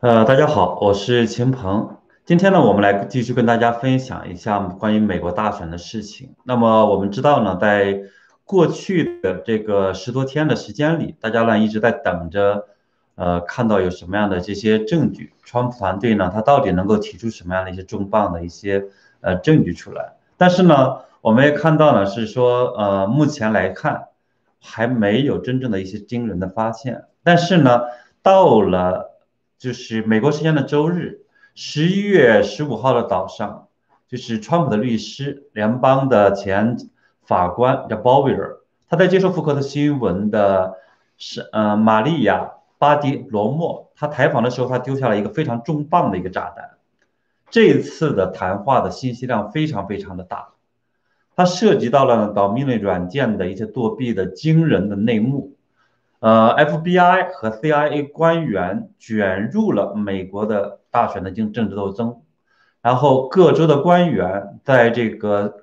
呃，大家好，我是秦鹏。今天呢，我们来继续跟大家分享一下关于美国大选的事情。那么我们知道呢，在过去的这个十多天的时间里，大家呢一直在等着，呃，看到有什么样的这些证据，川普团队呢，他到底能够提出什么样的一些重磅的一些呃证据出来？但是呢，我们也看到呢，是说，呃，目前来看还没有真正的一些惊人的发现。但是呢，到了就是美国时间的周日，十一月十五号的早上，就是川普的律师、联邦的前法官叫鲍威尔，他在接受福克斯新闻的是呃玛利亚巴迪罗莫，他采访的时候，他丢下了一个非常重磅的一个炸弹。这一次的谈话的信息量非常非常的大，它涉及到了导命令软件的一些作弊的惊人的内幕。呃，FBI 和 CIA 官员卷入了美国的大选的政政治斗争，然后各州的官员在这个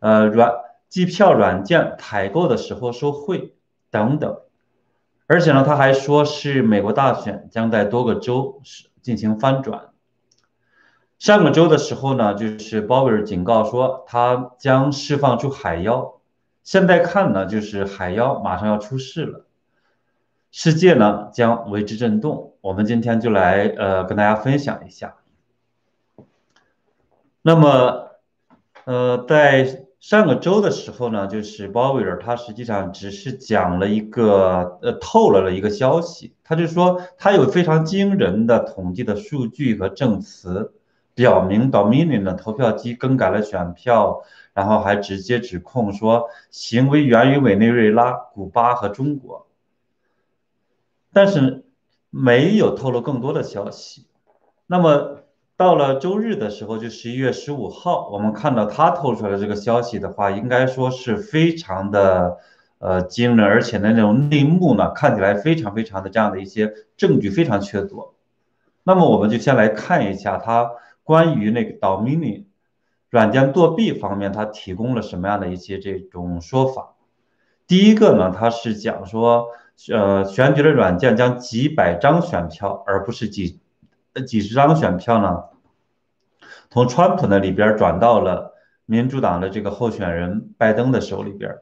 呃软机票软件采购的时候受贿等等，而且呢，他还说是美国大选将在多个州是进行翻转。上个周的时候呢，就是鲍威尔警告说他将释放出海妖，现在看呢，就是海妖马上要出事了。世界呢将为之震动，我们今天就来呃跟大家分享一下。那么，呃，在上个周的时候呢，就是鲍威尔他实际上只是讲了一个呃透露了一个消息，他就说他有非常惊人的统计的数据和证词，表明 Dominion 的投票机更改了选票，然后还直接指控说行为源于委内瑞拉、古巴和中国。但是没有透露更多的消息。那么到了周日的时候，就十一月十五号，我们看到他透出来的这个消息的话，应该说是非常的呃惊人，而且呢那种内幕呢看起来非常非常的这样的一些证据非常确凿。那么我们就先来看一下他关于那个 Dominion 软件作弊方面，他提供了什么样的一些这种说法。第一个呢，他是讲说。呃，选举的软件将几百张选票，而不是几呃几十张选票呢，从川普那里边转到了民主党的这个候选人拜登的手里边。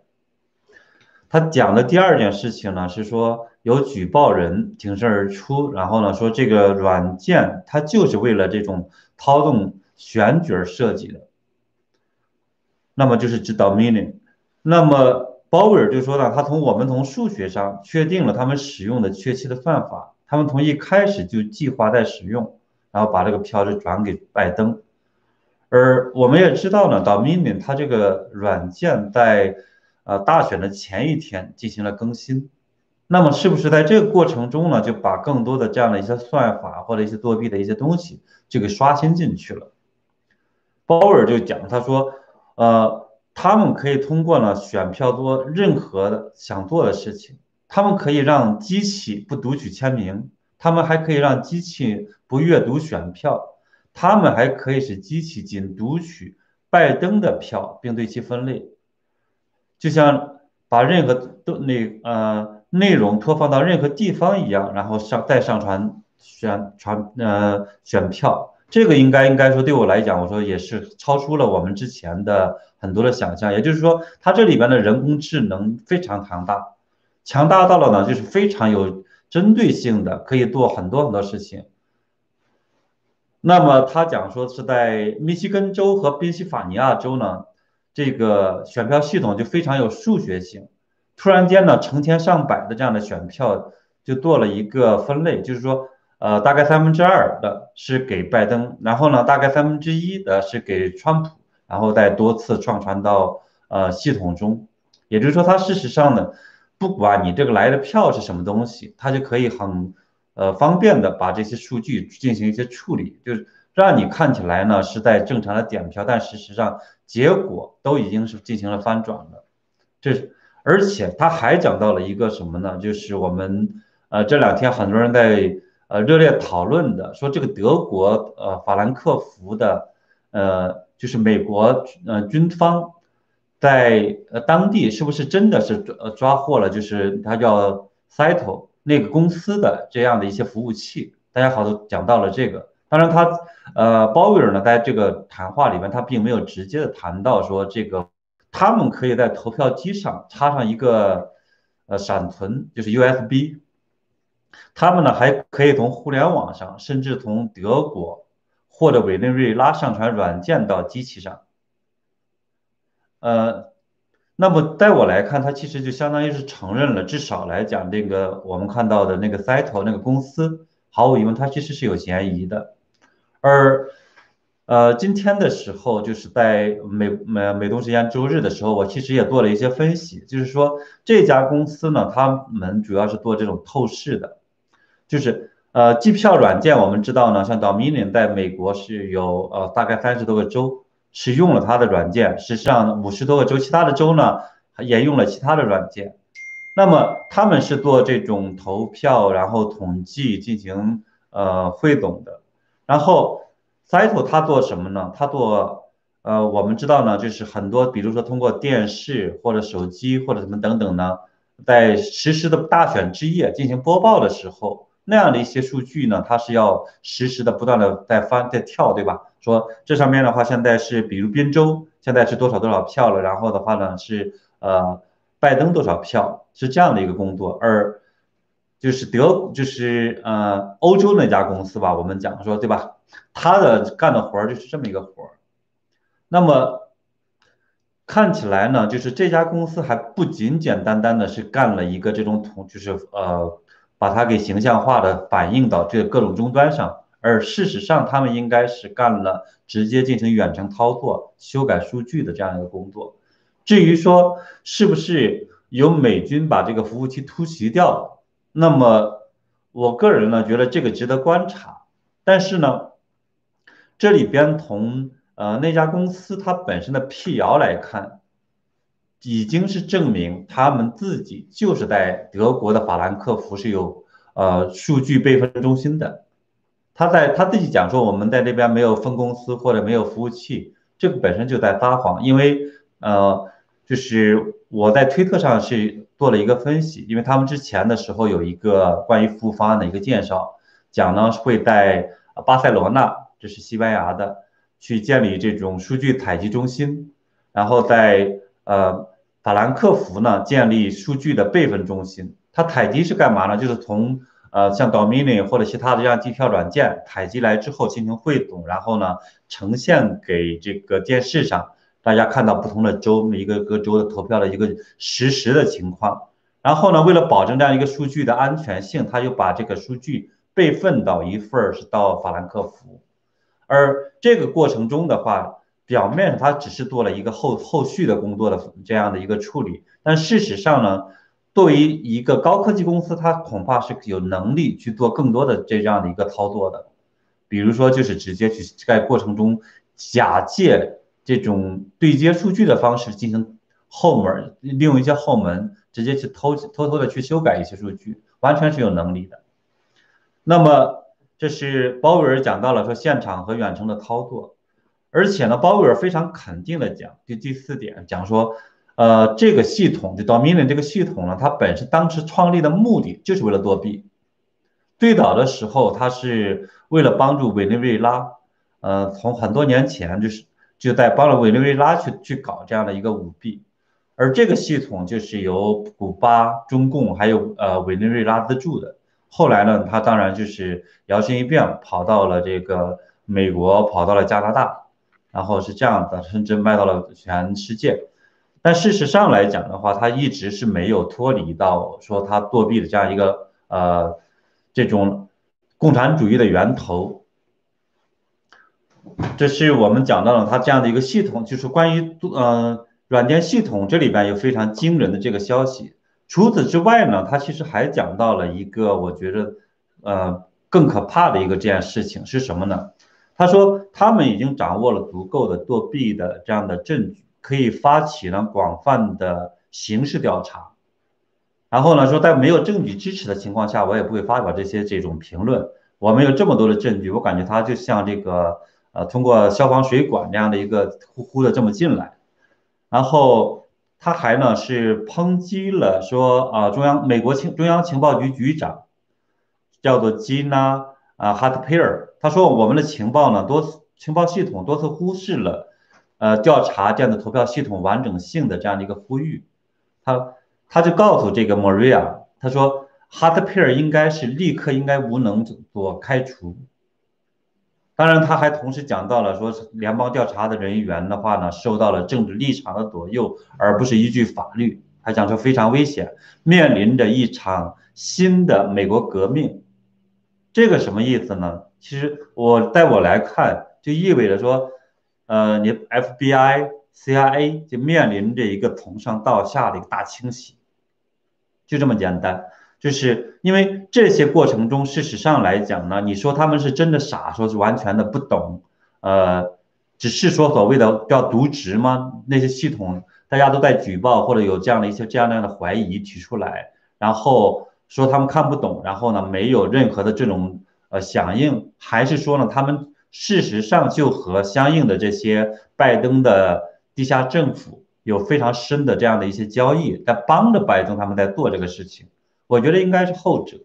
他讲的第二件事情呢，是说有举报人挺身而出，然后呢说这个软件它就是为了这种操纵选举而设计的，那么就是指导命令，那么。鲍威尔就说呢，他从我们从数学上确定了他们使用的确切的算法，他们从一开始就计划在使用，然后把这个票就转给拜登。而我们也知道呢，Dominion 它这个软件在呃大选的前一天进行了更新，那么是不是在这个过程中呢，就把更多的这样的一些算法或者一些作弊的一些东西就给刷新进去了？鲍威尔就讲，他说，呃。他们可以通过呢选票做任何的想做的事情，他们可以让机器不读取签名，他们还可以让机器不阅读选票，他们还可以使机器仅读取拜登的票并对其分类，就像把任何都那呃内容拖放到任何地方一样，然后上再上传选传呃选票。这个应该应该说对我来讲，我说也是超出了我们之前的很多的想象。也就是说，它这里边的人工智能非常强大，强大到了呢，就是非常有针对性的，可以做很多很多事情。那么他讲说是在密西根州和宾夕法尼亚州呢，这个选票系统就非常有数学性，突然间呢，成千上百的这样的选票就做了一个分类，就是说。呃，大概三分之二的是给拜登，然后呢，大概三分之一的是给川普，然后再多次上传到呃系统中。也就是说，它事实上呢，不管你这个来的票是什么东西，它就可以很呃方便的把这些数据进行一些处理，就是让你看起来呢是在正常的点票，但事实上结果都已经是进行了翻转了。这而且他还讲到了一个什么呢？就是我们呃这两天很多人在。呃，热烈讨论的说，这个德国呃法兰克福的呃，就是美国呃军方在呃当地是不是真的是呃抓获了，就是他叫 Cyto 那个公司的这样的一些服务器，大家好都讲到了这个。当然，他呃鲍威尔呢，在这个谈话里面，他并没有直接的谈到说这个他们可以在投票机上插上一个呃闪存，就是 USB。他们呢还可以从互联网上，甚至从德国或者委内瑞拉上传软件到机器上。呃，那么在我来看，它其实就相当于是承认了，至少来讲，这个我们看到的那个 Cyto 那个公司，毫无疑问，它其实是有嫌疑的。而呃，今天的时候，就是在美美美东时间周日的时候，我其实也做了一些分析，就是说这家公司呢，他们主要是做这种透视的。就是呃，计票软件我们知道呢，像 Dominion 在美国是有呃大概三十多个州是用了它的软件，实际上五十多个州，其他的州呢也用了其他的软件。那么他们是做这种投票，然后统计进行呃汇总的。然后 Cyto 它做什么呢？它做呃我们知道呢，就是很多比如说通过电视或者手机或者什么等等呢，在实时的大选之夜进行播报的时候。那样的一些数据呢，它是要实时的不断的在翻在跳，对吧？说这上面的话，现在是比如滨州现在是多少多少票了，然后的话呢是呃拜登多少票，是这样的一个工作。而就是德就是呃欧洲那家公司吧，我们讲说对吧？他的干的活儿就是这么一个活儿。那么看起来呢，就是这家公司还不仅简单单的是干了一个这种统，就是呃。把它给形象化的反映到这各种终端上，而事实上他们应该是干了直接进行远程操作、修改数据的这样一个工作。至于说是不是由美军把这个服务器突袭掉，那么我个人呢觉得这个值得观察。但是呢，这里边从呃那家公司它本身的辟谣来看。已经是证明他们自己就是在德国的法兰克福是有呃数据备份中心的。他在他自己讲说我们在这边没有分公司或者没有服务器，这个本身就在撒谎。因为呃，就是我在推特上是做了一个分析，因为他们之前的时候有一个关于服务方案的一个介绍，讲呢会在巴塞罗那，这是西班牙的，去建立这种数据采集中心，然后在呃。法兰克福呢，建立数据的备份中心。它采集是干嘛呢？就是从呃像 Dominion 或者其他的这样机票软件采集来之后进行汇总，然后呢呈现给这个电视上，大家看到不同的州每一个各州的投票的一个实时的情况。然后呢，为了保证这样一个数据的安全性，他就把这个数据备份到一份儿是到法兰克福。而这个过程中的话，表面上他只是做了一个后后续的工作的这样的一个处理，但事实上呢，作为一个高科技公司，它恐怕是有能力去做更多的这样的一个操作的，比如说就是直接去在过程中假借这种对接数据的方式进行后门，利用一些后门直接去偷偷偷的去修改一些数据，完全是有能力的。那么这是鲍威尔讲到了说现场和远程的操作。而且呢，鲍威尔非常肯定的讲，就第四点讲说，呃，这个系统就 Dominion 这个系统呢，它本身当时创立的目的就是为了作弊。最早的时候，它是为了帮助委内瑞拉，呃，从很多年前就是就在帮了委内瑞拉去去搞这样的一个舞弊。而这个系统就是由古巴、中共还有呃委内瑞拉资助的。后来呢，他当然就是摇身一变跑到了这个美国，跑到了加拿大。然后是这样的，甚至卖到了全世界。但事实上来讲的话，它一直是没有脱离到说它作弊的这样一个呃这种共产主义的源头。这是我们讲到了它这样的一个系统，就是关于呃软件系统这里边有非常惊人的这个消息。除此之外呢，它其实还讲到了一个我觉得呃更可怕的一个这件事情是什么呢？他说，他们已经掌握了足够的作弊的这样的证据，可以发起呢广泛的刑事调查。然后呢，说在没有证据支持的情况下，我也不会发表这些这种评论。我们有这么多的证据，我感觉他就像这个呃，通过消防水管这样的一个呼呼的这么进来。然后他还呢是抨击了说啊，中央美国情中央情报局局长叫做基娜。啊哈特佩尔，他说我们的情报呢多次情报系统多次忽视了呃调查这样的投票系统完整性的这样的一个呼吁，他他就告诉这个 Maria，他说哈特佩尔应该是立刻应该无能所开除。当然，他还同时讲到了说，联邦调查的人员的话呢，受到了政治立场的左右，而不是依据法律。他讲说非常危险，面临着一场新的美国革命。这个什么意思呢？其实我在我来看，就意味着说，呃，你 FBI、CIA 就面临着一个从上到下的一个大清洗，就这么简单。就是因为这些过程中，事实上来讲呢，你说他们是真的傻，说是完全的不懂，呃，只是说所谓的叫渎职吗？那些系统大家都在举报或者有这样的一些这样那样的怀疑提出来，然后说他们看不懂，然后呢没有任何的这种呃响应，还是说呢他们事实上就和相应的这些拜登的地下政府有非常深的这样的一些交易，在帮着拜登他们在做这个事情。我觉得应该是后者，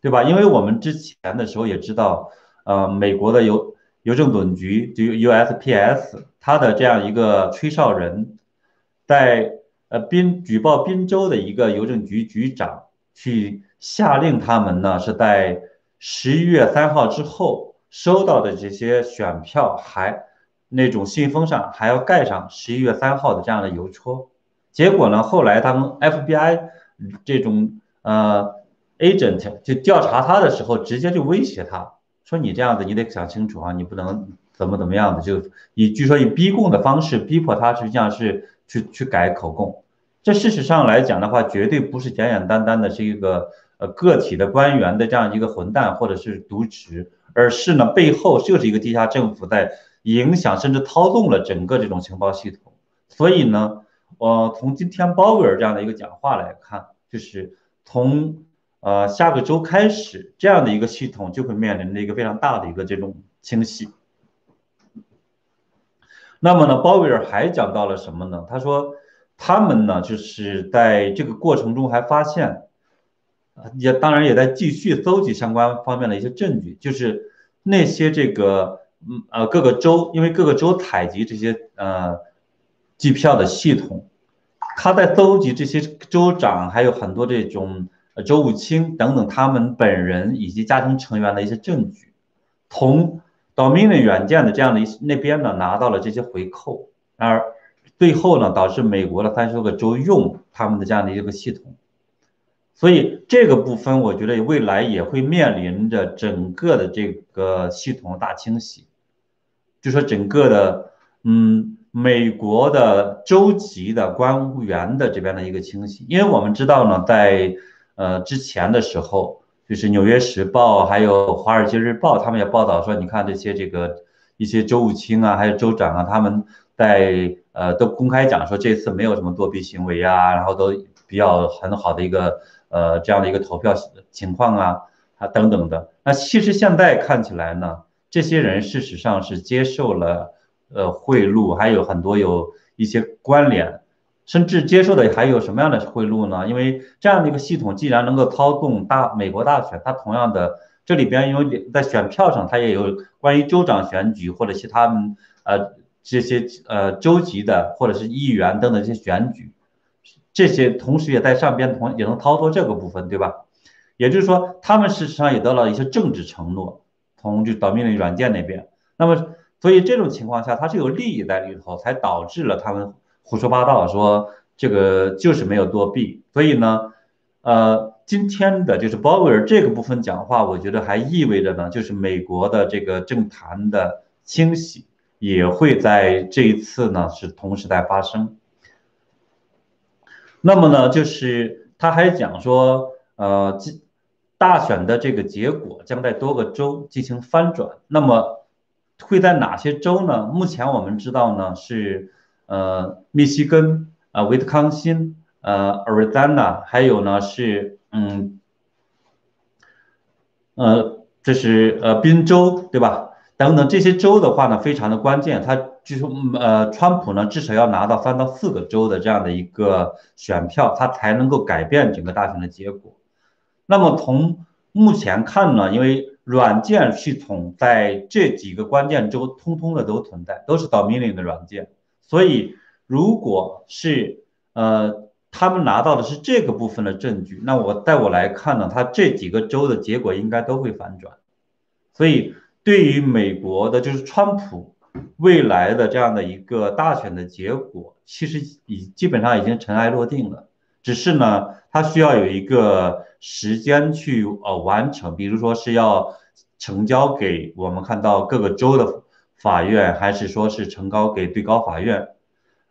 对吧？因为我们之前的时候也知道，呃，美国的邮邮政总局就 USPS，它的这样一个吹哨人，在呃滨举报滨州的一个邮政局局长去下令他们呢，是在十一月三号之后收到的这些选票，还那种信封上还要盖上十一月三号的这样的邮戳。结果呢，后来他们 FBI 这种。呃，agent 就调查他的时候，直接就威胁他说：“你这样子，你得想清楚啊，你不能怎么怎么样的，就以据说以逼供的方式逼迫他，实际上是去去改口供。这事实上来讲的话，绝对不是简简单单的是一个呃个体的官员的这样一个混蛋或者是渎职，而是呢背后就是一个地下政府在影响甚至操纵了整个这种情报系统。所以呢，我从今天鲍威尔这样的一个讲话来看，就是。从呃下个周开始，这样的一个系统就会面临着一个非常大的一个这种清洗。那么呢，鲍威尔还讲到了什么呢？他说他们呢就是在这个过程中还发现，也当然也在继续搜集相关方面的一些证据，就是那些这个嗯呃各个州，因为各个州采集这些呃计票的系统。他在搜集这些州长，还有很多这种州务卿等等他们本人以及家庭成员的一些证据，从 Dominion 软件的这样的一那边呢拿到了这些回扣，然而最后呢导致美国的三十多个州用他们的这样的一个系统，所以这个部分我觉得未来也会面临着整个的这个系统大清洗，就说整个的嗯。美国的州级的官务员的这边的一个清洗，因为我们知道呢，在呃之前的时候，就是《纽约时报》还有《华尔街日报》，他们也报道说，你看这些这个一些州务卿啊，还有州长啊，他们在呃都公开讲说这次没有什么作弊行为啊，然后都比较很好的一个呃这样的一个投票情况啊啊等等的。那其实现在看起来呢，这些人事实上是接受了。呃，贿赂还有很多有一些关联，甚至接受的还有什么样的贿赂呢？因为这样的一个系统，既然能够操纵大美国大选，它同样的这里边有在选票上，它也有关于州长选举或者其他呃这些呃州级的或者是议员等等这些选举，这些同时也在上边同也能逃脱这个部分，对吧？也就是说，他们事实上也得到了一些政治承诺，从就导命令软件那边，那么。所以这种情况下，他是有利益在里头，才导致了他们胡说八道，说这个就是没有作弊。所以呢，呃，今天的就是鲍威尔这个部分讲话，我觉得还意味着呢，就是美国的这个政坛的清洗也会在这一次呢是同时在发生。那么呢，就是他还讲说，呃，大选的这个结果将在多个州进行翻转。那么。会在哪些州呢？目前我们知道呢是，呃，密西根、啊，维特康辛、呃，Arizona，还有呢是，嗯，呃，这是呃宾州，对吧？等等这些州的话呢，非常的关键。他据说，呃，川普呢至少要拿到三到四个州的这样的一个选票，他才能够改变整个大选的结果。那么从目前看呢，因为软件系统在这几个关键州通通的都存在，都是 Dominion 的软件。所以，如果是呃他们拿到的是这个部分的证据，那我带我来看呢，他这几个州的结果应该都会反转。所以，对于美国的，就是川普未来的这样的一个大选的结果，其实已基本上已经尘埃落定了。只是呢，他需要有一个时间去呃完成，比如说是要呈交给我们看到各个州的法院，还是说是呈交给最高法院，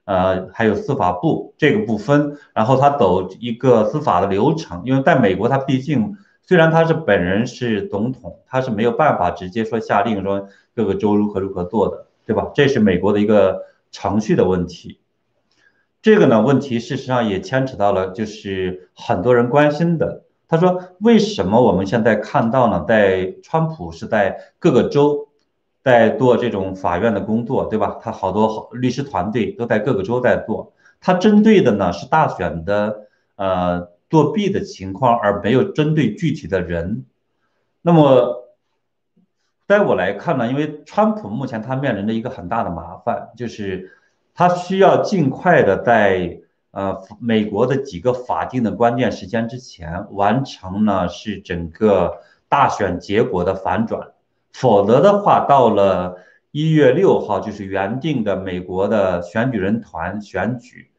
呃，还有司法部这个部分，然后他走一个司法的流程，因为在美国，他毕竟虽然他是本人是总统，他是没有办法直接说下令说各个州如何如何做的，对吧？这是美国的一个程序的问题。这个呢问题事实上也牵扯到了，就是很多人关心的。他说：“为什么我们现在看到呢？在川普是在各个州在做这种法院的工作，对吧？他好多好律师团队都在各个州在做。他针对的呢是大选的呃作弊的情况，而没有针对具体的人。那么，在我来看呢，因为川普目前他面临着一个很大的麻烦，就是。”他需要尽快的在呃美国的几个法定的关键时间之前完成呢，是整个大选结果的反转，否则的话，到了一月六号就是原定的美国的选举人团选举，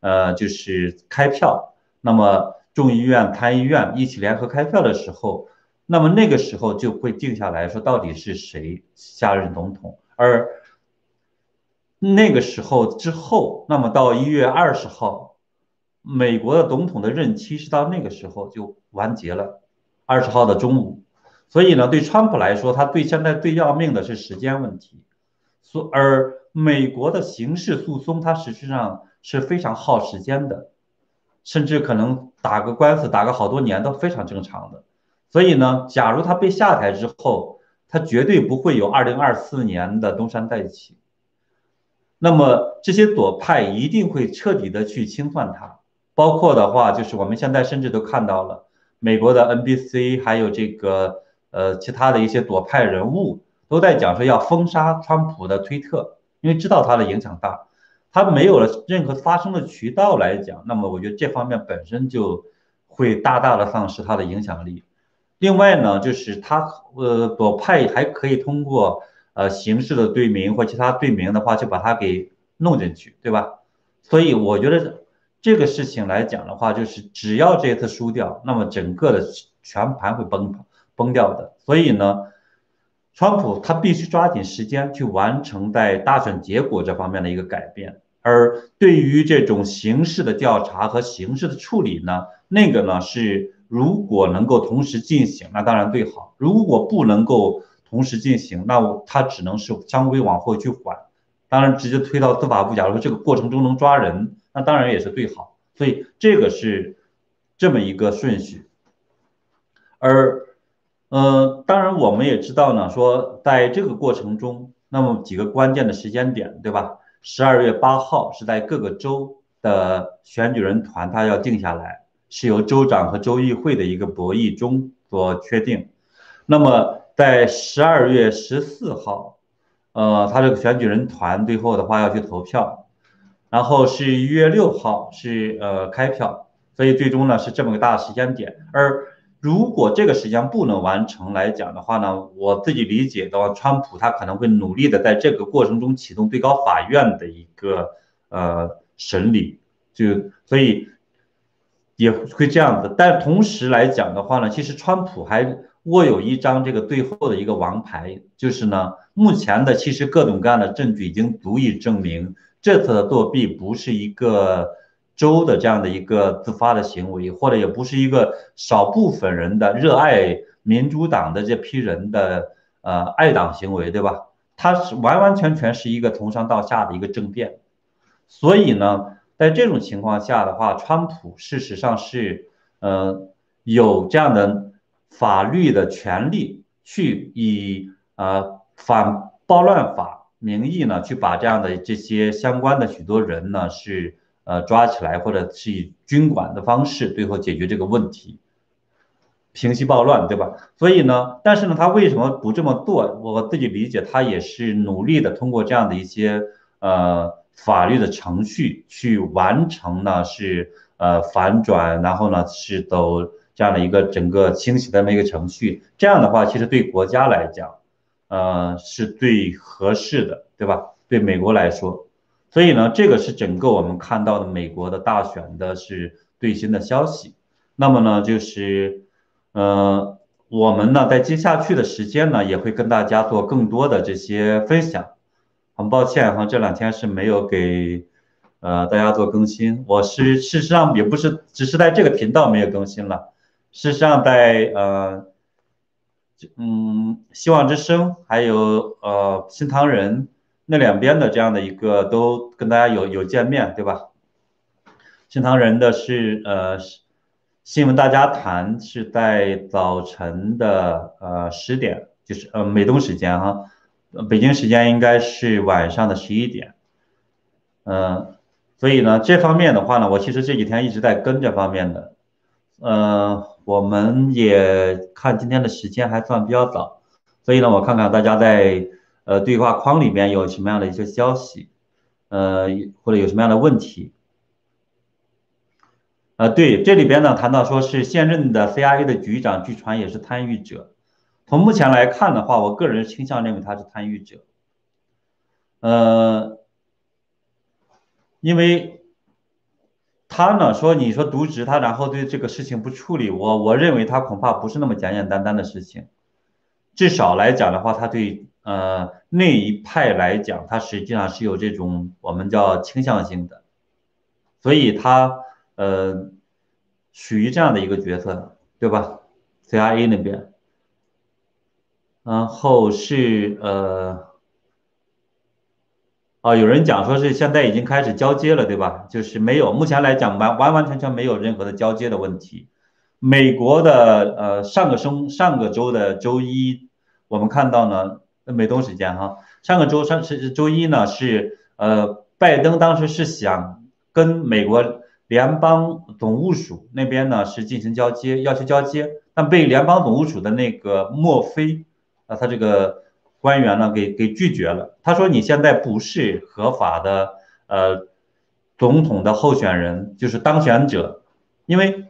呃，就是开票，那么众议院、参议院一起联合开票的时候，那么那个时候就会定下来说到底是谁下任总统，而。那个时候之后，那么到一月二十号，美国的总统的任期是到那个时候就完结了，二十号的中午。所以呢，对川普来说，他对现在最要命的是时间问题。所而美国的刑事诉讼，它实际上是非常耗时间的，甚至可能打个官司打个好多年都非常正常的。所以呢，假如他被下台之后，他绝对不会有二零二四年的东山再起。那么这些左派一定会彻底的去清算他，包括的话就是我们现在甚至都看到了美国的 NBC 还有这个呃其他的一些左派人物都在讲说要封杀川普的推特，因为知道他的影响大，他没有了任何发声的渠道来讲，那么我觉得这方面本身就会大大的丧失他的影响力。另外呢，就是他呃左派还可以通过。呃，形式的罪名或其他罪名的话，就把它给弄进去，对吧？所以我觉得这个事情来讲的话，就是只要这一次输掉，那么整个的全盘会崩崩掉的。所以呢，川普他必须抓紧时间去完成在大选结果这方面的一个改变。而对于这种刑事的调查和刑事的处理呢，那个呢是如果能够同时进行，那当然最好；如果不能够，同时进行，那我他只能是相规往后去缓，当然直接推到司法部。假如说这个过程中能抓人，那当然也是最好。所以这个是这么一个顺序。而，呃，当然我们也知道呢，说在这个过程中，那么几个关键的时间点，对吧？十二月八号是在各个州的选举人团，他要定下来，是由州长和州议会的一个博弈中所确定。那么。在十二月十四号，呃，他这个选举人团最后的话要去投票，然后是一月六号是呃开票，所以最终呢是这么个大时间点。而如果这个时间不能完成来讲的话呢，我自己理解的话，川普他可能会努力的在这个过程中启动最高法院的一个呃审理，就所以也会这样子。但同时来讲的话呢，其实川普还。握有一张这个最后的一个王牌，就是呢，目前的其实各种各样的证据已经足以证明这次的作弊不是一个州的这样的一个自发的行为，或者也不是一个少部分人的热爱民主党的这批人的呃爱党行为，对吧？它是完完全全是一个从上到下的一个政变。所以呢，在这种情况下的话，川普事实上是呃有这样的。法律的权利去以呃反暴乱法名义呢，去把这样的这些相关的许多人呢是呃抓起来，或者是以军管的方式最后解决这个问题。平息暴乱，对吧？所以呢，但是呢，他为什么不这么做？我自己理解，他也是努力的通过这样的一些呃法律的程序去完成呢，是呃反转，然后呢是走这样的一个整个清洗的这么一个程序。这样的话，其实对国家来讲，呃是最合适的，对吧？对美国来说，所以呢，这个是整个我们看到的美国的大选的是最新的消息。那么呢，就是。呃，我们呢在接下去的时间呢，也会跟大家做更多的这些分享。很抱歉哈，这两天是没有给呃大家做更新。我是事实上也不是只是在这个频道没有更新了，事实上在呃，嗯，希望之声还有呃新唐人那两边的这样的一个都跟大家有有见面，对吧？新唐人的是呃。新闻大家谈是在早晨的呃十点，就是呃美东时间哈，北京时间应该是晚上的十一点，嗯，所以呢这方面的话呢，我其实这几天一直在跟这方面的，呃，我们也看今天的时间还算比较早，所以呢我看看大家在呃对话框里面有什么样的一些消息，呃或者有什么样的问题。呃，对，这里边呢谈到说是现任的 CIA 的局长，据传也是参与者。从目前来看的话，我个人倾向认为他是参与者。呃，因为他呢说你说渎职他，然后对这个事情不处理，我我认为他恐怕不是那么简简单单的事情。至少来讲的话，他对呃那一派来讲，它实际上是有这种我们叫倾向性的，所以它。呃，属于这样的一个角色，对吧？CIA 那边，然后是呃，啊，有人讲说是现在已经开始交接了，对吧？就是没有，目前来讲完完完全全没有任何的交接的问题。美国的呃上个周上个周的周一，我们看到呢，美东时间哈，上个周上是周一呢是呃，拜登当时是想跟美国。联邦总务署那边呢是进行交接，要求交接，但被联邦总务署的那个墨菲啊，他这个官员呢给给拒绝了。他说：“你现在不是合法的呃总统的候选人，就是当选者，因为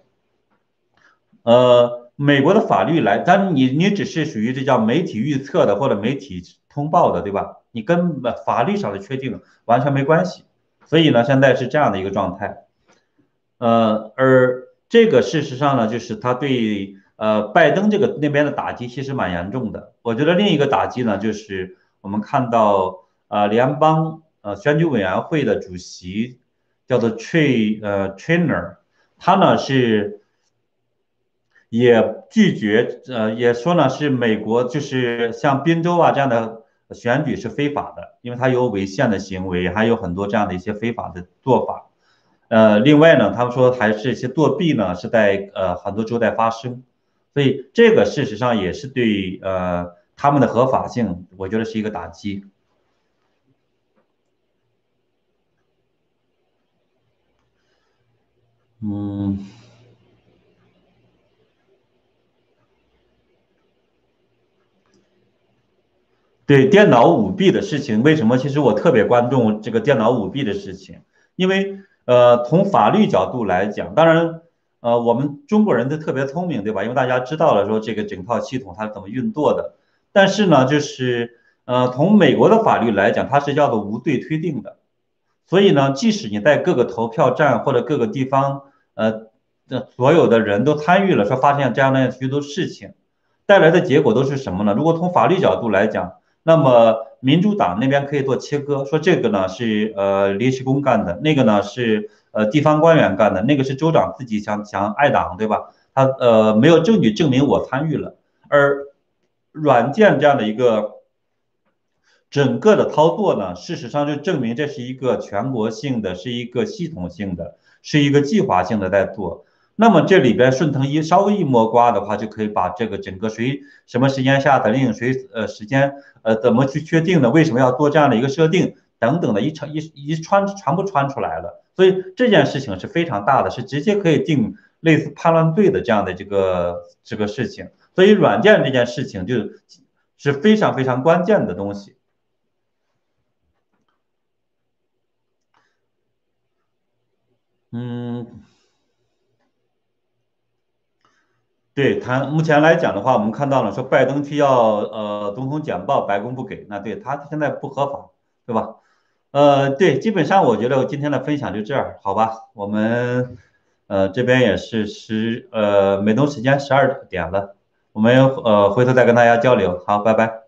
呃美国的法律来，但你你只是属于这叫媒体预测的或者媒体通报的，对吧？你跟法律上的确定完全没关系。所以呢，现在是这样的一个状态。”呃，而这个事实上呢，就是他对呃拜登这个那边的打击其实蛮严重的。我觉得另一个打击呢，就是我们看到呃联邦呃选举委员会的主席叫做 Trey 呃 Trainer，他呢是也拒绝呃也说呢是美国就是像宾州啊这样的选举是非法的，因为他有违宪的行为，还有很多这样的一些非法的做法。呃，另外呢，他们说还是一些作弊呢，是在呃很多州在发生，所以这个事实上也是对呃他们的合法性，我觉得是一个打击。嗯，对电脑舞弊的事情，为什么？其实我特别关注这个电脑舞弊的事情，因为。呃，从法律角度来讲，当然，呃，我们中国人都特别聪明，对吧？因为大家知道了说这个整套系统它是怎么运作的。但是呢，就是呃，从美国的法律来讲，它是叫做无罪推定的。所以呢，即使你在各个投票站或者各个地方，呃，所有的人都参与了，说发现这样的许多事情，带来的结果都是什么呢？如果从法律角度来讲，那么。民主党那边可以做切割，说这个呢是呃临时工干的，那个呢是呃地方官员干的，那个是州长自己想想爱党，对吧？他呃没有证据证明我参与了，而软件这样的一个整个的操作呢，事实上就证明这是一个全国性的，是一个系统性的，是一个计划性的在做。那么这里边顺藤一稍微一摸瓜的话，就可以把这个整个谁什么时间下的令，谁呃时间呃怎么去确定的，为什么要做这样的一个设定等等的一传一一穿全部穿出来了。所以这件事情是非常大的，是直接可以定类似叛乱队的这样的这个这个事情。所以软件这件事情就是非常非常关键的东西。嗯。对他目前来讲的话，我们看到了说拜登去要呃总统简报，白宫不给，那对他现在不合法，对吧？呃，对，基本上我觉得我今天的分享就这样，好吧？我们呃这边也是十呃美东时间十二点了，我们呃回头再跟大家交流，好，拜拜。